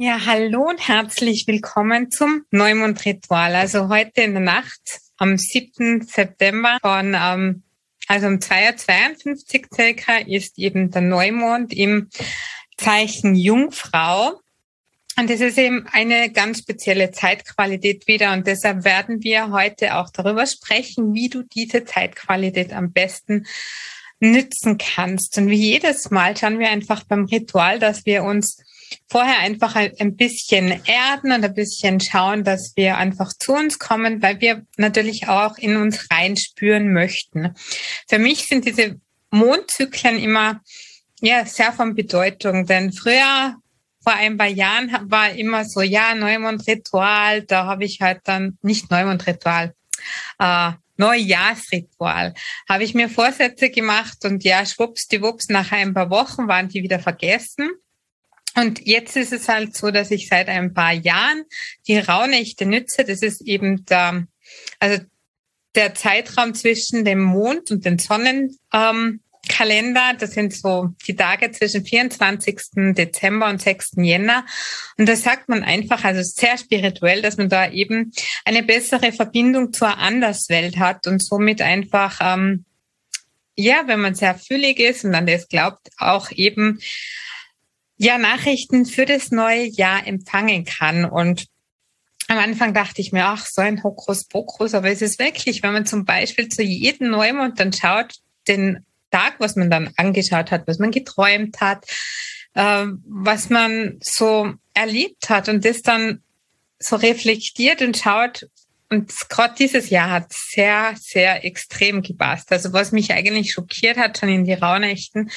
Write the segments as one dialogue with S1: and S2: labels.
S1: Ja, hallo und herzlich willkommen zum Neumond-Ritual. Also heute in der Nacht am 7. September von, ähm, also um 2.52 Uhr circa ist eben der Neumond im Zeichen Jungfrau. Und das ist eben eine ganz spezielle Zeitqualität wieder. Und deshalb werden wir heute auch darüber sprechen, wie du diese Zeitqualität am besten nützen kannst. Und wie jedes Mal schauen wir einfach beim Ritual, dass wir uns vorher einfach ein bisschen erden und ein bisschen schauen, dass wir einfach zu uns kommen, weil wir natürlich auch in uns reinspüren möchten. Für mich sind diese Mondzyklen immer ja sehr von Bedeutung, denn früher vor ein paar Jahren war immer so, ja, Neumondritual, da habe ich halt dann nicht Neumondritual, äh, Neujahrsritual. Habe ich mir Vorsätze gemacht und ja, schwuppsdiwupps, nach ein paar Wochen waren die wieder vergessen. Und jetzt ist es halt so, dass ich seit ein paar Jahren die Rauhnächte nütze. Das ist eben der, also der Zeitraum zwischen dem Mond und den Sonnenkalender. Das sind so die Tage zwischen 24. Dezember und 6. Jänner. Und da sagt man einfach, also sehr spirituell, dass man da eben eine bessere Verbindung zur Anderswelt hat und somit einfach, ähm, ja, wenn man sehr fühlig ist und an das glaubt, auch eben ja Nachrichten für das neue Jahr empfangen kann. Und am Anfang dachte ich mir, ach, so ein Hokuspokus, aber es ist wirklich, wenn man zum Beispiel zu jedem Neumond dann schaut, den Tag, was man dann angeschaut hat, was man geträumt hat, äh, was man so erlebt hat und das dann so reflektiert und schaut. Und gerade dieses Jahr hat sehr, sehr extrem gepasst. Also was mich eigentlich schockiert hat, schon in die Rauhnächten,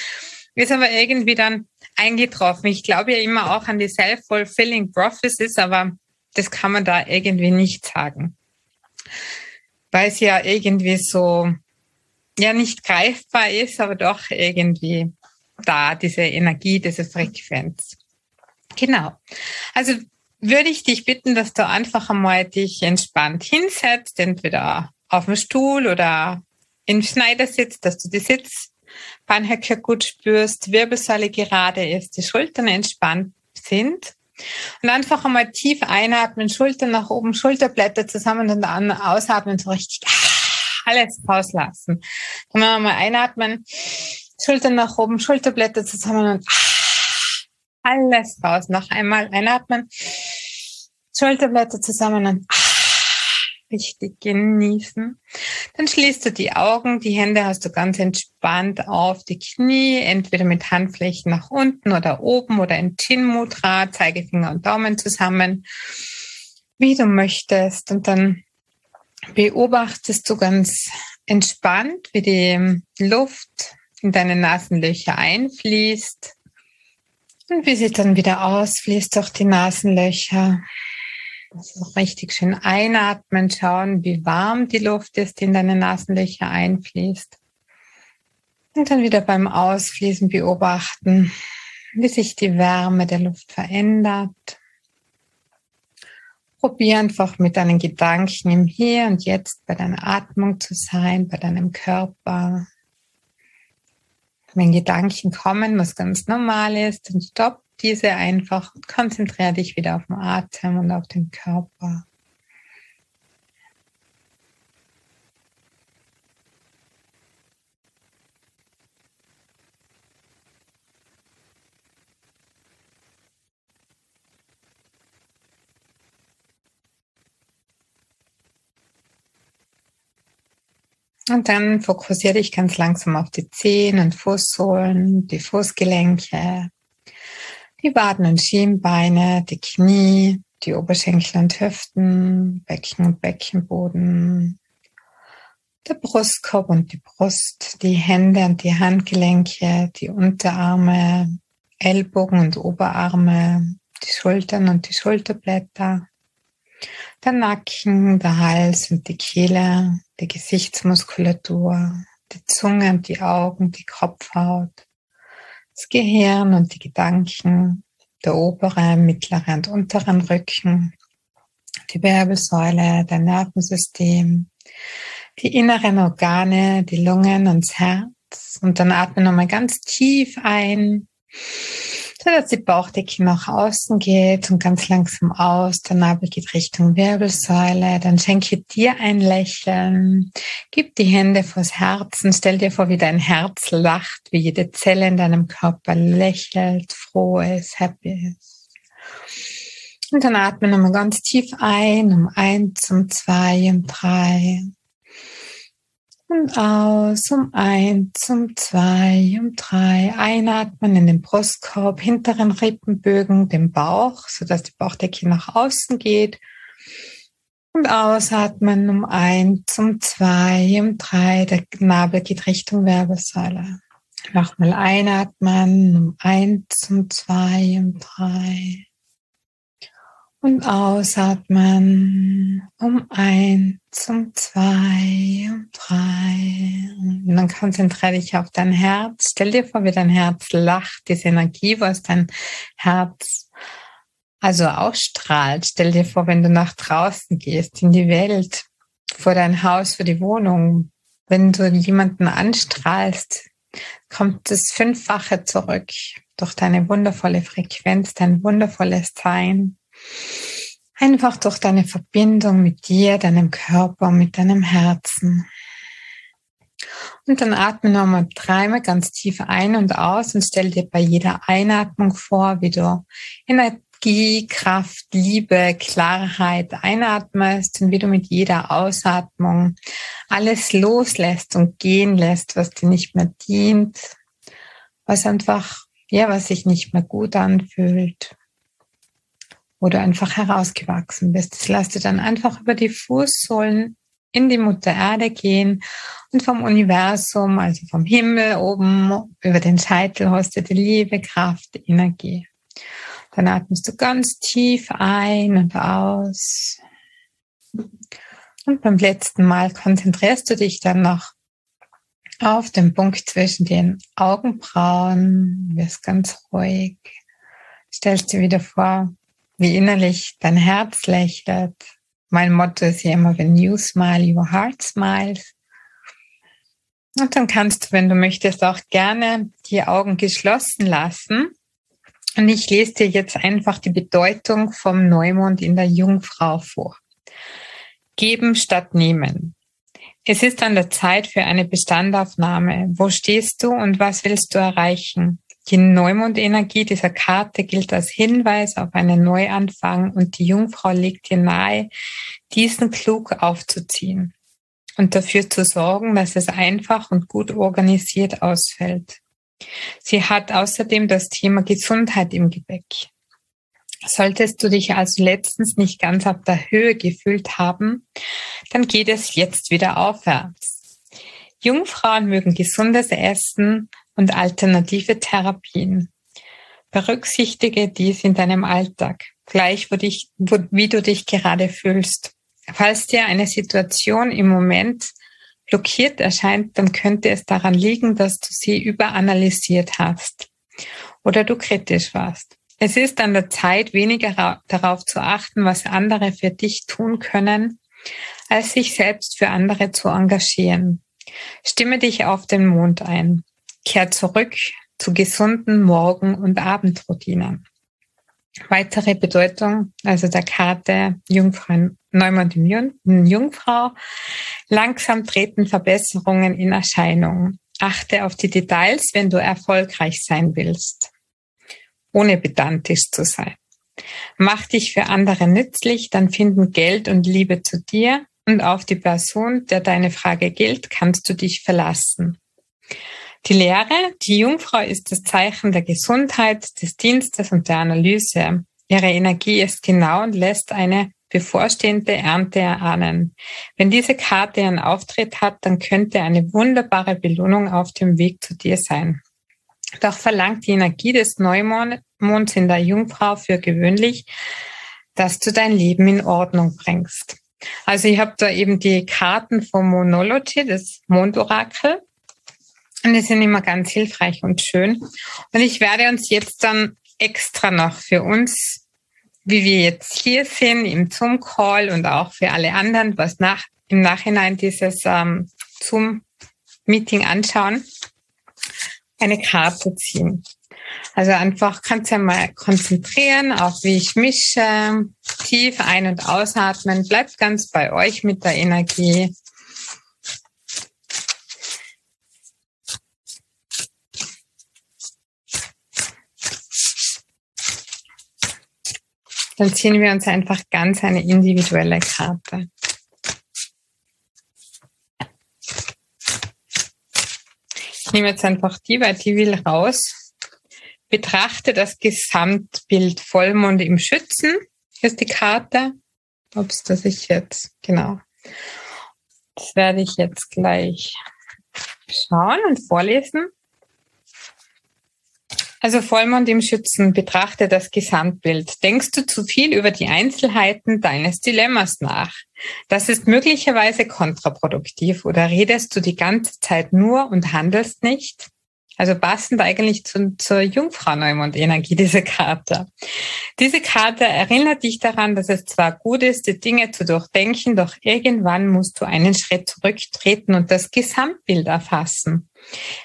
S1: ist aber irgendwie dann eingetroffen. Ich glaube ja immer auch an die self-fulfilling prophecies, aber das kann man da irgendwie nicht sagen. Weil es ja irgendwie so, ja, nicht greifbar ist, aber doch irgendwie da, diese Energie, diese Frequenz. Genau. Also würde ich dich bitten, dass du einfach einmal dich entspannt hinsetzt, entweder auf dem Stuhl oder im Schneidersitz, dass du die Sitz Beinhöcker gut spürst, Wirbelsäule gerade ist, die Schultern entspannt sind. Und einfach einmal tief einatmen, Schultern nach oben, Schulterblätter zusammen und dann ausatmen, so richtig alles rauslassen. Dann einmal einatmen, Schultern nach oben, Schulterblätter zusammen und alles raus. Noch einmal einatmen, Schulterblätter zusammen und richtig genießen. Dann schließt du die Augen, die Hände hast du ganz entspannt auf die Knie, entweder mit Handflächen nach unten oder oben oder in Chin Mudra, Zeigefinger und Daumen zusammen, wie du möchtest. Und dann beobachtest du ganz entspannt, wie die Luft in deine Nasenlöcher einfließt und wie sie dann wieder ausfließt durch die Nasenlöcher. Also richtig schön einatmen, schauen, wie warm die Luft ist, die in deine Nasenlöcher einfließt. Und dann wieder beim Ausfließen beobachten, wie sich die Wärme der Luft verändert. Probier einfach mit deinen Gedanken im Hier und Jetzt bei deiner Atmung zu sein, bei deinem Körper. Wenn Gedanken kommen, was ganz normal ist, dann stopp diese einfach und konzentriere dich wieder auf den Atem und auf den Körper. Und dann fokussiere dich ganz langsam auf die Zehen und Fußsohlen, die Fußgelenke, die Waden und Schienbeine, die Knie, die Oberschenkel und Hüften, Becken und Beckenboden, der Brustkorb und die Brust, die Hände und die Handgelenke, die Unterarme, Ellbogen und Oberarme, die Schultern und die Schulterblätter, der Nacken, der Hals und die Kehle, die Gesichtsmuskulatur, die Zunge und die Augen, die Kopfhaut, Gehirn und die Gedanken, der obere, mittlere und unteren Rücken, die Wirbelsäule, der Nervensystem, die inneren Organe, die Lungen und das Herz. Und dann atme nochmal ganz tief ein. So dass die Bauchdecke nach außen geht und ganz langsam aus. Der Nabel geht Richtung Wirbelsäule. Dann schenke dir ein Lächeln. Gib die Hände vors Herzen. Stell dir vor, wie dein Herz lacht, wie jede Zelle in deinem Körper lächelt, froh ist, happy ist. Und dann atme nochmal ganz tief ein, um eins, um zwei, um drei und aus, um eins, um zwei, um drei. Einatmen in den Brustkorb, hinteren Rippenbögen, den Bauch, sodass die Bauchdecke nach außen geht. Und ausatmen um eins, um zwei, um drei. Der Nabel geht Richtung Wirbelsäule. Nochmal einatmen um eins, um zwei, um drei. Und ausatmen um eins, um zwei, um drei. Und dann konzentriere dich auf dein Herz. Stell dir vor, wie dein Herz lacht, diese Energie, was dein Herz also ausstrahlt. Stell dir vor, wenn du nach draußen gehst, in die Welt, vor dein Haus, vor die Wohnung, wenn du jemanden anstrahlst, kommt das Fünffache zurück durch deine wundervolle Frequenz, dein wundervolles Sein. Einfach durch deine Verbindung mit dir, deinem Körper, mit deinem Herzen. Und dann atme nochmal dreimal ganz tief ein und aus und stell dir bei jeder Einatmung vor, wie du Energie, Kraft, Liebe, Klarheit einatmest und wie du mit jeder Ausatmung alles loslässt und gehen lässt, was dir nicht mehr dient, was einfach, ja, was sich nicht mehr gut anfühlt wo du einfach herausgewachsen bist. Das lässt du dann einfach über die Fußsohlen in die Mutter Erde gehen und vom Universum, also vom Himmel oben über den Scheitel hast du die Liebe, Kraft, Energie. Dann atmest du ganz tief ein und aus. Und beim letzten Mal konzentrierst du dich dann noch auf den Punkt zwischen den Augenbrauen, wirst ganz ruhig, stellst dir wieder vor, wie innerlich dein Herz lächelt. Mein Motto ist ja immer, wenn you smile, your heart smiles. Und dann kannst du, wenn du möchtest, auch gerne die Augen geschlossen lassen. Und ich lese dir jetzt einfach die Bedeutung vom Neumond in der Jungfrau vor. Geben statt nehmen. Es ist an der Zeit für eine Bestandaufnahme. Wo stehst du und was willst du erreichen? Die Neumondenergie dieser Karte gilt als Hinweis auf einen Neuanfang und die Jungfrau legt dir nahe, diesen klug aufzuziehen und dafür zu sorgen, dass es einfach und gut organisiert ausfällt. Sie hat außerdem das Thema Gesundheit im Gepäck. Solltest du dich also letztens nicht ganz auf der Höhe gefühlt haben, dann geht es jetzt wieder aufwärts. Jungfrauen mögen gesundes Essen, und alternative Therapien. Berücksichtige dies in deinem Alltag, gleich wo dich, wo, wie du dich gerade fühlst. Falls dir eine Situation im Moment blockiert erscheint, dann könnte es daran liegen, dass du sie überanalysiert hast oder du kritisch warst. Es ist an der Zeit, weniger darauf zu achten, was andere für dich tun können, als sich selbst für andere zu engagieren. Stimme dich auf den Mond ein. Kehr zurück zu gesunden Morgen- und Abendroutinen. Weitere Bedeutung, also der Karte Jungfrau, Neumond in Jungfrau. Langsam treten Verbesserungen in Erscheinung. Achte auf die Details, wenn du erfolgreich sein willst, ohne pedantisch zu sein. Mach dich für andere nützlich, dann finden Geld und Liebe zu dir und auf die Person, der deine Frage gilt, kannst du dich verlassen. Die Lehre, die Jungfrau ist das Zeichen der Gesundheit, des Dienstes und der Analyse. Ihre Energie ist genau und lässt eine bevorstehende Ernte erahnen. Wenn diese Karte ihren Auftritt hat, dann könnte eine wunderbare Belohnung auf dem Weg zu dir sein. Doch verlangt die Energie des Neumonds in der Jungfrau für gewöhnlich, dass du dein Leben in Ordnung bringst. Also ich habe da eben die Karten vom Monology, das Mondorakel. Und die sind immer ganz hilfreich und schön. Und ich werde uns jetzt dann extra noch für uns, wie wir jetzt hier sind, im Zoom-Call und auch für alle anderen, was nach, im Nachhinein dieses ähm, Zoom-Meeting anschauen, eine Karte ziehen. Also einfach kannst du mal konzentrieren auf wie ich mische, tief ein- und ausatmen. Bleibt ganz bei euch mit der Energie. Dann ziehen wir uns einfach ganz eine individuelle Karte. Ich nehme jetzt einfach die, weil die will raus. Betrachte das Gesamtbild Vollmond im Schützen. Hier ist die Karte. Ups, das ich jetzt, genau. Das werde ich jetzt gleich schauen und vorlesen. Also Vollmond im Schützen, betrachte das Gesamtbild. Denkst du zu viel über die Einzelheiten deines Dilemmas nach? Das ist möglicherweise kontraproduktiv oder redest du die ganze Zeit nur und handelst nicht? Also passend eigentlich zu, zur Jungfrau-Neumond-Energie, diese Karte. Diese Karte erinnert dich daran, dass es zwar gut ist, die Dinge zu durchdenken, doch irgendwann musst du einen Schritt zurücktreten und das Gesamtbild erfassen.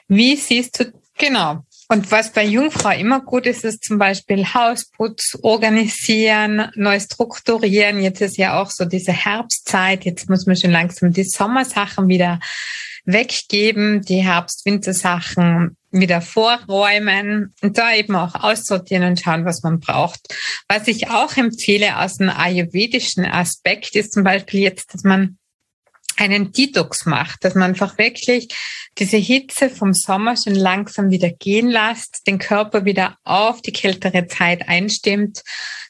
S1: Wie siehst du, genau, und was bei Jungfrau immer gut ist, ist zum Beispiel Hausputz organisieren, neu strukturieren. Jetzt ist ja auch so diese Herbstzeit. Jetzt muss man schon langsam die Sommersachen wieder weggeben, die Herbst-Wintersachen wieder vorräumen und da eben auch aussortieren und schauen, was man braucht. Was ich auch empfehle aus dem ayurvedischen Aspekt ist zum Beispiel jetzt, dass man einen Detox macht, dass man einfach wirklich diese Hitze vom Sommer schon langsam wieder gehen lässt, den Körper wieder auf die kältere Zeit einstimmt,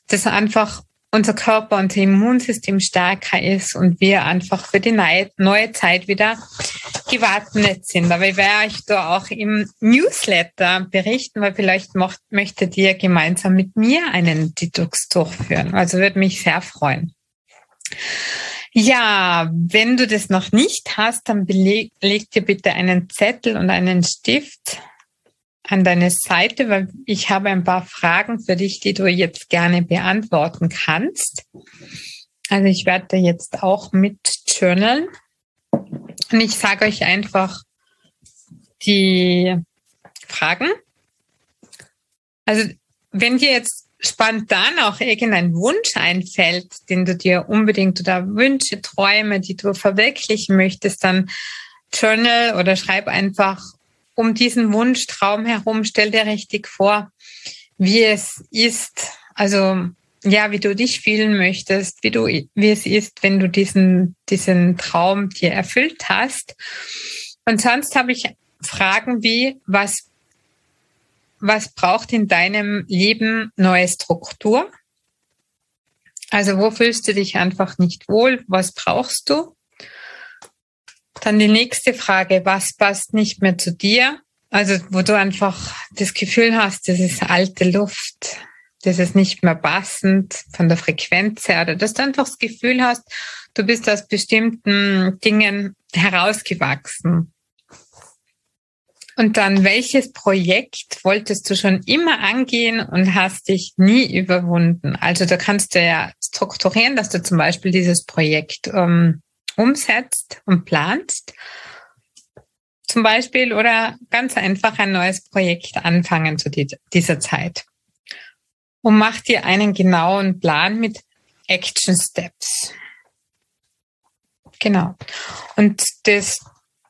S1: dass einfach unser Körper, unser Immunsystem stärker ist und wir einfach für die neue Zeit wieder gewappnet sind. Aber ich werde euch da auch im Newsletter berichten, weil vielleicht möchtet ihr gemeinsam mit mir einen Detox durchführen. Also würde mich sehr freuen. Ja, wenn du das noch nicht hast, dann beleg, leg dir bitte einen Zettel und einen Stift an deine Seite, weil ich habe ein paar Fragen für dich, die du jetzt gerne beantworten kannst. Also ich werde jetzt auch mit journalen und ich sage euch einfach die Fragen. Also wenn dir jetzt spontan auch irgendein Wunsch einfällt, den du dir unbedingt oder Wünsche, Träume, die du verwirklichen möchtest, dann journal oder schreib einfach um diesen Wunsch, Traum herum, stell dir richtig vor, wie es ist, also ja, wie du dich fühlen möchtest, wie du, wie es ist, wenn du diesen, diesen Traum dir erfüllt hast. Und sonst habe ich Fragen wie, was was braucht in deinem Leben neue Struktur? Also wo fühlst du dich einfach nicht wohl? Was brauchst du? Dann die nächste Frage, was passt nicht mehr zu dir? Also wo du einfach das Gefühl hast, das ist alte Luft, das ist nicht mehr passend von der Frequenz her oder dass du einfach das Gefühl hast, du bist aus bestimmten Dingen herausgewachsen. Und dann, welches Projekt wolltest du schon immer angehen und hast dich nie überwunden? Also da kannst du ja strukturieren, dass du zum Beispiel dieses Projekt ähm, umsetzt und planst. Zum Beispiel oder ganz einfach ein neues Projekt anfangen zu dieser Zeit. Und mach dir einen genauen Plan mit Action Steps. Genau. Und das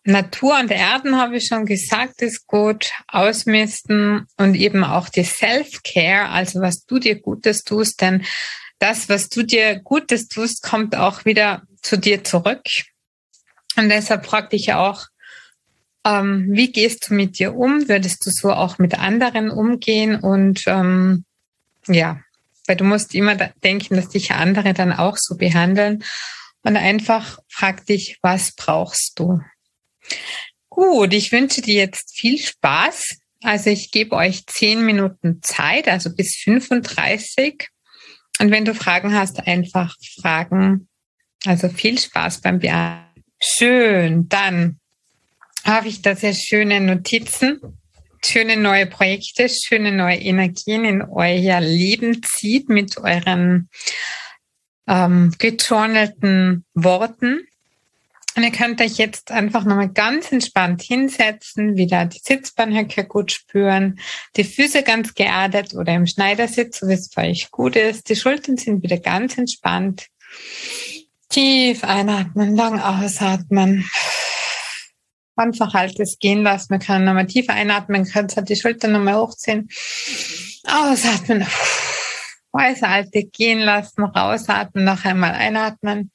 S1: Natur und Erden, habe ich schon gesagt, ist gut. Ausmisten und eben auch die Self-Care, also was du dir Gutes tust, denn das, was du dir Gutes tust, kommt auch wieder zu dir zurück. Und deshalb fragte ich ja auch, ähm, wie gehst du mit dir um? Würdest du so auch mit anderen umgehen? Und ähm, ja, weil du musst immer denken, dass dich andere dann auch so behandeln. Und einfach frag dich, was brauchst du? Gut, ich wünsche dir jetzt viel Spaß. Also ich gebe euch zehn Minuten Zeit, also bis 35. Und wenn du Fragen hast, einfach fragen. Also viel Spaß beim Beantworten. Schön, dann habe ich da sehr schöne Notizen, schöne neue Projekte, schöne neue Energien in euer Leben zieht mit euren ähm, gejournalten Worten. Und ihr könnt euch jetzt einfach nochmal ganz entspannt hinsetzen, wieder die Sitzbahnhöcke gut spüren, die Füße ganz geerdet oder im Schneidersitz, so wie es für euch gut ist. Die Schultern sind wieder ganz entspannt. Tief einatmen, lang ausatmen. Einfach halt das gehen lassen. Wir können nochmal tief einatmen, können halt die Schultern nochmal hochziehen. Ausatmen. Weise alte gehen lassen, rausatmen, noch einmal einatmen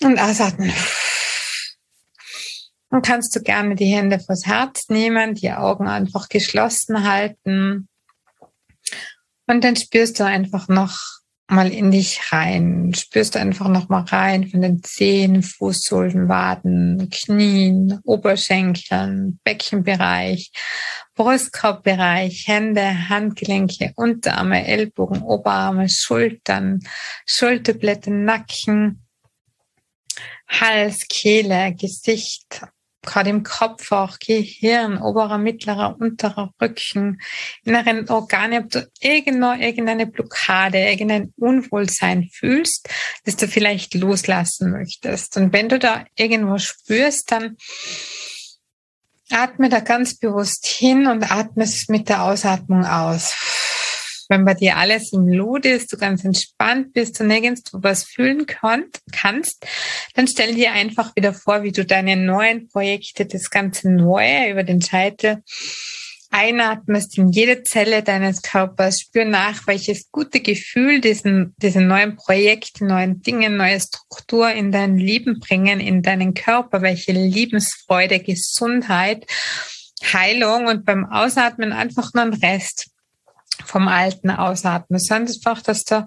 S1: und ausatmen. Dann kannst du gerne die Hände vors Herz nehmen, die Augen einfach geschlossen halten. Und dann spürst du einfach noch mal in dich rein. Spürst du einfach noch mal rein von den Zehen, Fußsohlen, Waden, Knien, Oberschenkeln, Beckenbereich, Brustkorbbereich, Hände, Handgelenke, Unterarme, Ellbogen, Oberarme, Schultern, Schulterblätter, Nacken, Hals, Kehle, Gesicht, gerade im Kopf auch, Gehirn, oberer, mittlerer, unterer Rücken, inneren Organe, ob du irgendwo irgendeine Blockade, irgendein Unwohlsein fühlst, das du vielleicht loslassen möchtest. Und wenn du da irgendwo spürst, dann atme da ganz bewusst hin und atme es mit der Ausatmung aus wenn bei dir alles im Lot ist, du ganz entspannt bist und nirgends was fühlen kannst, dann stell dir einfach wieder vor, wie du deine neuen Projekte, das ganze Neue über den Scheitel einatmest in jede Zelle deines Körpers, spür nach, welches gute Gefühl diesen, diese neuen Projekte, neuen Dinge, neue Struktur in dein Leben bringen, in deinen Körper, welche Lebensfreude, Gesundheit, Heilung und beim Ausatmen einfach nur ein Rest vom Alten ausatmen, sondern einfach, dass du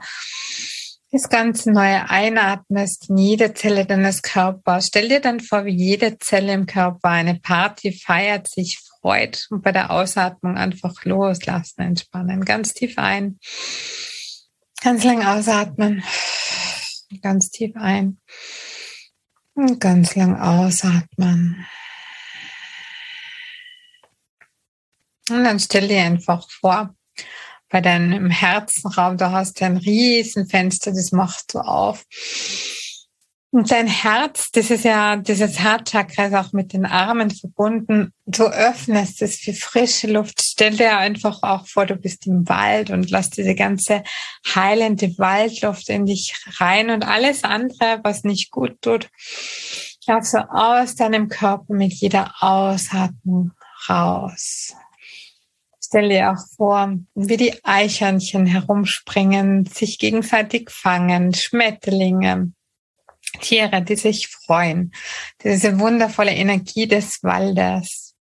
S1: das ganze Neue einatmest in jede Zelle deines Körpers. Stell dir dann vor, wie jede Zelle im Körper eine Party feiert, sich freut und bei der Ausatmung einfach loslassen, entspannen. Ganz tief ein, ganz lang ausatmen, ganz tief ein und ganz lang ausatmen. Und dann stell dir einfach vor, bei deinem Herzenraum, da hast du ein Riesenfenster, das machst du auf. Und dein Herz, das ist ja, dieses Herzchakra ist auch mit den Armen verbunden. Du öffnest es für frische Luft. Stell dir einfach auch vor, du bist im Wald und lass diese ganze heilende Waldluft in dich rein und alles andere, was nicht gut tut, lass so aus deinem Körper mit jeder Ausatmung raus. Stell dir auch vor, wie die Eichhörnchen herumspringen, sich gegenseitig fangen, Schmetterlinge, Tiere, die sich freuen. Diese wundervolle Energie des Waldes,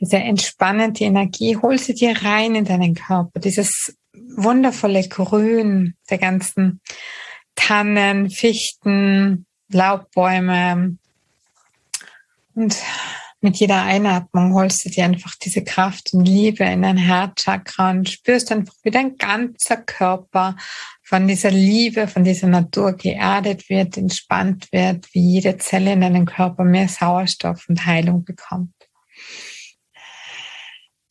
S1: diese entspannende Energie, hol sie dir rein in deinen Körper. Dieses wundervolle Grün der ganzen Tannen, Fichten, Laubbäume und mit jeder Einatmung holst du dir einfach diese Kraft und Liebe in dein Herzchakra und spürst einfach, wie dein ganzer Körper von dieser Liebe, von dieser Natur geerdet wird, entspannt wird, wie jede Zelle in deinem Körper mehr Sauerstoff und Heilung bekommt.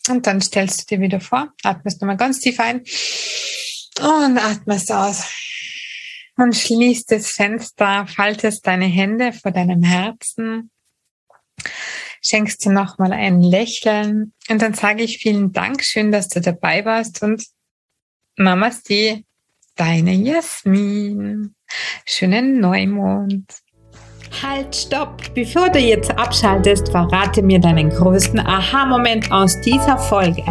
S1: Und dann stellst du dir wieder vor, atmest nochmal ganz tief ein und atmest aus. Und schließt das Fenster, faltest deine Hände vor deinem Herzen schenkst dir nochmal ein Lächeln und dann sage ich vielen Dank, schön, dass du dabei warst und Namaste, deine Jasmin. Schönen Neumond.
S2: Halt, stopp! Bevor du jetzt abschaltest, verrate mir deinen größten Aha-Moment aus dieser Folge.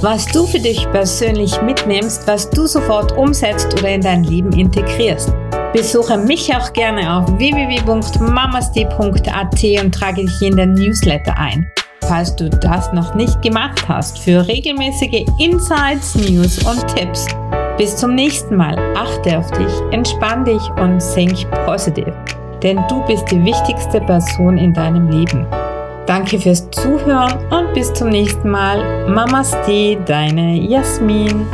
S2: Was du für dich persönlich mitnimmst, was du sofort umsetzt oder in dein Leben integrierst. Besuche mich auch gerne auf www.mamasti.at und trage dich in den Newsletter ein. Falls du das noch nicht gemacht hast, für regelmäßige Insights, News und Tipps. Bis zum nächsten Mal. Achte auf dich, entspann dich und think positiv. Denn du bist die wichtigste Person in deinem Leben. Danke fürs Zuhören und bis zum nächsten Mal. Mamaste, deine Jasmin.